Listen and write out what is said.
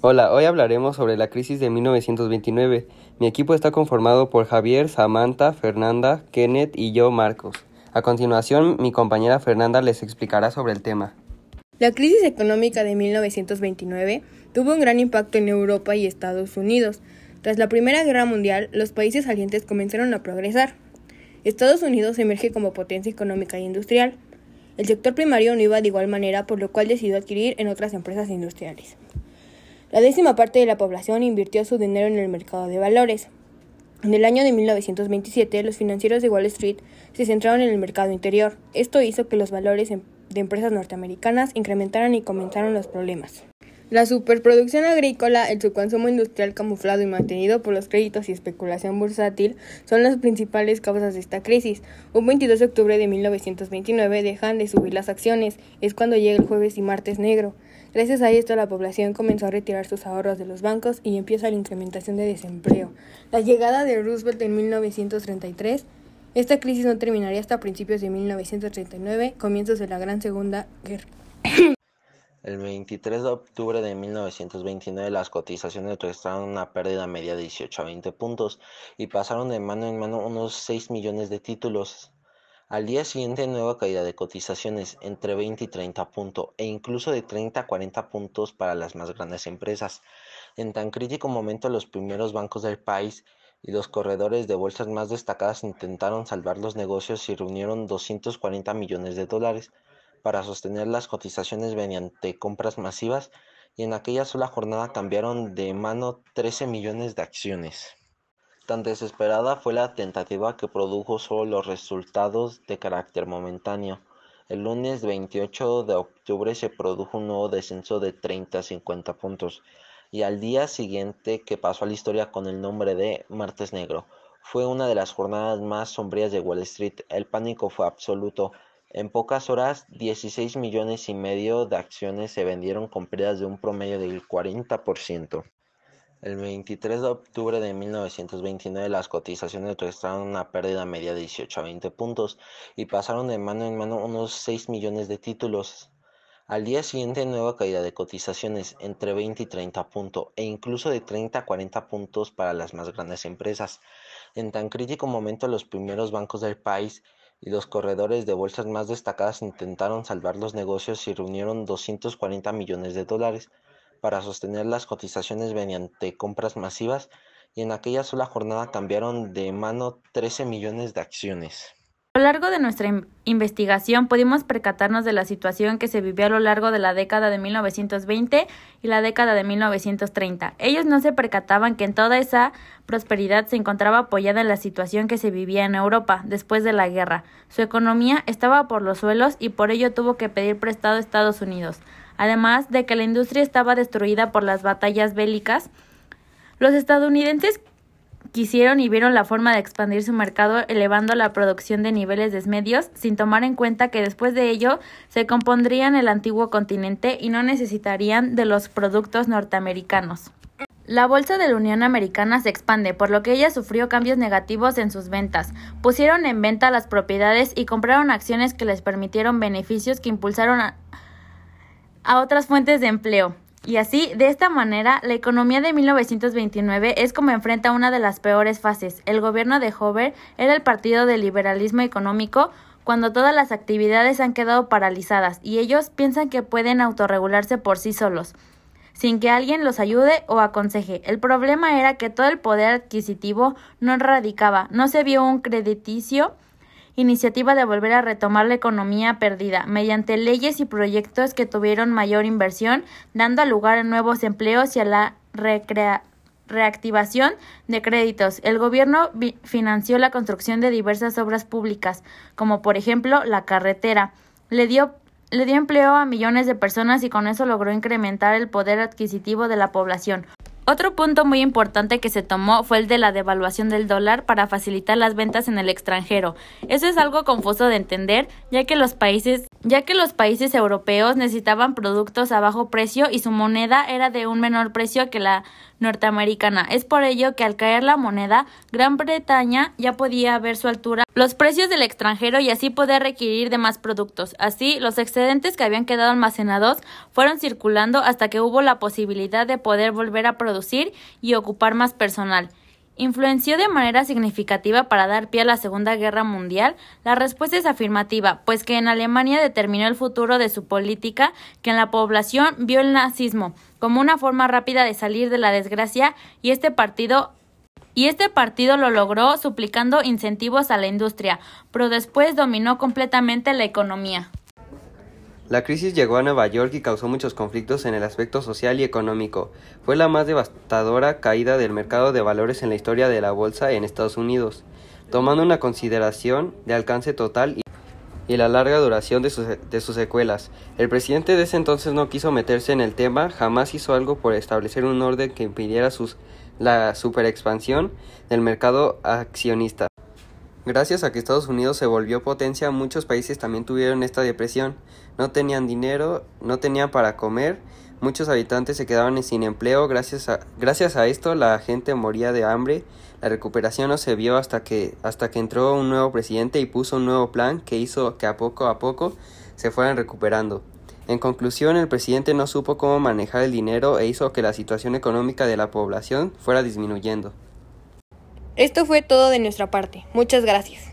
Hola, hoy hablaremos sobre la crisis de 1929. Mi equipo está conformado por Javier, Samantha, Fernanda, Kenneth y yo, Marcos. A continuación, mi compañera Fernanda les explicará sobre el tema. La crisis económica de 1929 tuvo un gran impacto en Europa y Estados Unidos. Tras la Primera Guerra Mundial, los países salientes comenzaron a progresar. Estados Unidos emerge como potencia económica e industrial. El sector primario no iba de igual manera, por lo cual decidió adquirir en otras empresas industriales. La décima parte de la población invirtió su dinero en el mercado de valores. En el año de 1927, los financieros de Wall Street se centraron en el mercado interior. Esto hizo que los valores de empresas norteamericanas incrementaran y comenzaron los problemas. La superproducción agrícola, el subconsumo industrial camuflado y mantenido por los créditos y especulación bursátil son las principales causas de esta crisis. Un 22 de octubre de 1929 dejan de subir las acciones, es cuando llega el jueves y martes negro. Gracias a esto la población comenzó a retirar sus ahorros de los bancos y empieza la incrementación de desempleo. La llegada de Roosevelt en 1933 esta crisis no terminaría hasta principios de 1939, comienzos de la Gran Segunda Guerra. El 23 de octubre de 1929 las cotizaciones registraron una pérdida media de 18 a 20 puntos y pasaron de mano en mano unos 6 millones de títulos. Al día siguiente nueva caída de cotizaciones entre 20 y 30 puntos e incluso de 30 a 40 puntos para las más grandes empresas. En tan crítico momento los primeros bancos del país y los corredores de bolsas más destacadas intentaron salvar los negocios y reunieron 240 millones de dólares para sostener las cotizaciones mediante compras masivas y en aquella sola jornada cambiaron de mano 13 millones de acciones. Tan desesperada fue la tentativa que produjo solo los resultados de carácter momentáneo. El lunes 28 de octubre se produjo un nuevo descenso de 30 a 50 puntos y al día siguiente que pasó a la historia con el nombre de Martes Negro. Fue una de las jornadas más sombrías de Wall Street. El pánico fue absoluto en pocas horas, 16 millones y medio de acciones se vendieron con pérdidas de un promedio del 40%. El 23 de octubre de 1929 las cotizaciones registraron una pérdida media de 18 a 20 puntos y pasaron de mano en mano unos 6 millones de títulos. Al día siguiente nueva caída de cotizaciones entre 20 y 30 puntos e incluso de 30 a 40 puntos para las más grandes empresas. En tan crítico momento los primeros bancos del país y los corredores de bolsas más destacadas intentaron salvar los negocios y reunieron 240 millones de dólares para sostener las cotizaciones mediante compras masivas y en aquella sola jornada cambiaron de mano 13 millones de acciones. A lo largo de nuestra investigación pudimos percatarnos de la situación que se vivió a lo largo de la década de 1920 y la década de 1930. Ellos no se percataban que en toda esa prosperidad se encontraba apoyada en la situación que se vivía en Europa después de la guerra. Su economía estaba por los suelos y por ello tuvo que pedir prestado a Estados Unidos. Además de que la industria estaba destruida por las batallas bélicas, los estadounidenses quisieron y vieron la forma de expandir su mercado elevando la producción de niveles desmedios sin tomar en cuenta que después de ello se compondrían el antiguo continente y no necesitarían de los productos norteamericanos. La bolsa de la Unión Americana se expande, por lo que ella sufrió cambios negativos en sus ventas. Pusieron en venta las propiedades y compraron acciones que les permitieron beneficios que impulsaron a, a otras fuentes de empleo. Y así, de esta manera, la economía de 1929 es como enfrenta una de las peores fases. El gobierno de Hoover era el partido del liberalismo económico cuando todas las actividades han quedado paralizadas y ellos piensan que pueden autorregularse por sí solos, sin que alguien los ayude o aconseje. El problema era que todo el poder adquisitivo no radicaba, no se vio un crediticio iniciativa de volver a retomar la economía perdida, mediante leyes y proyectos que tuvieron mayor inversión, dando lugar a nuevos empleos y a la reactivación de créditos. El gobierno financió la construcción de diversas obras públicas, como por ejemplo la carretera. Le dio, le dio empleo a millones de personas y con eso logró incrementar el poder adquisitivo de la población. Otro punto muy importante que se tomó fue el de la devaluación del dólar para facilitar las ventas en el extranjero. Eso es algo confuso de entender, ya que los países, ya que los países europeos necesitaban productos a bajo precio y su moneda era de un menor precio que la norteamericana. Es por ello que al caer la moneda, Gran Bretaña ya podía ver su altura los precios del extranjero y así poder requerir de más productos. Así, los excedentes que habían quedado almacenados fueron circulando hasta que hubo la posibilidad de poder volver a producir y ocupar más personal. ¿Influenció de manera significativa para dar pie a la Segunda Guerra Mundial? La respuesta es afirmativa, pues que en Alemania determinó el futuro de su política, que en la población vio el nazismo como una forma rápida de salir de la desgracia y este partido y este partido lo logró suplicando incentivos a la industria, pero después dominó completamente la economía. La crisis llegó a Nueva York y causó muchos conflictos en el aspecto social y económico. Fue la más devastadora caída del mercado de valores en la historia de la bolsa en Estados Unidos, tomando una consideración de alcance total y la larga duración de sus, secuelas. El presidente de ese entonces no quiso meterse en el tema, jamás hizo algo por establecer un orden que impidiera la superexpansión del mercado accionista. Gracias a que Estados Unidos se volvió potencia, muchos países también tuvieron esta depresión. No tenían dinero, no tenían para comer, muchos habitantes se quedaban sin empleo. Gracias a, gracias a esto la gente moría de hambre. La recuperación no se vio hasta que, hasta que entró un nuevo presidente y puso un nuevo plan que hizo que a poco a poco se fueran recuperando. En conclusión, el presidente no supo cómo manejar el dinero e hizo que la situación económica de la población fuera disminuyendo. Esto fue todo de nuestra parte. Muchas gracias.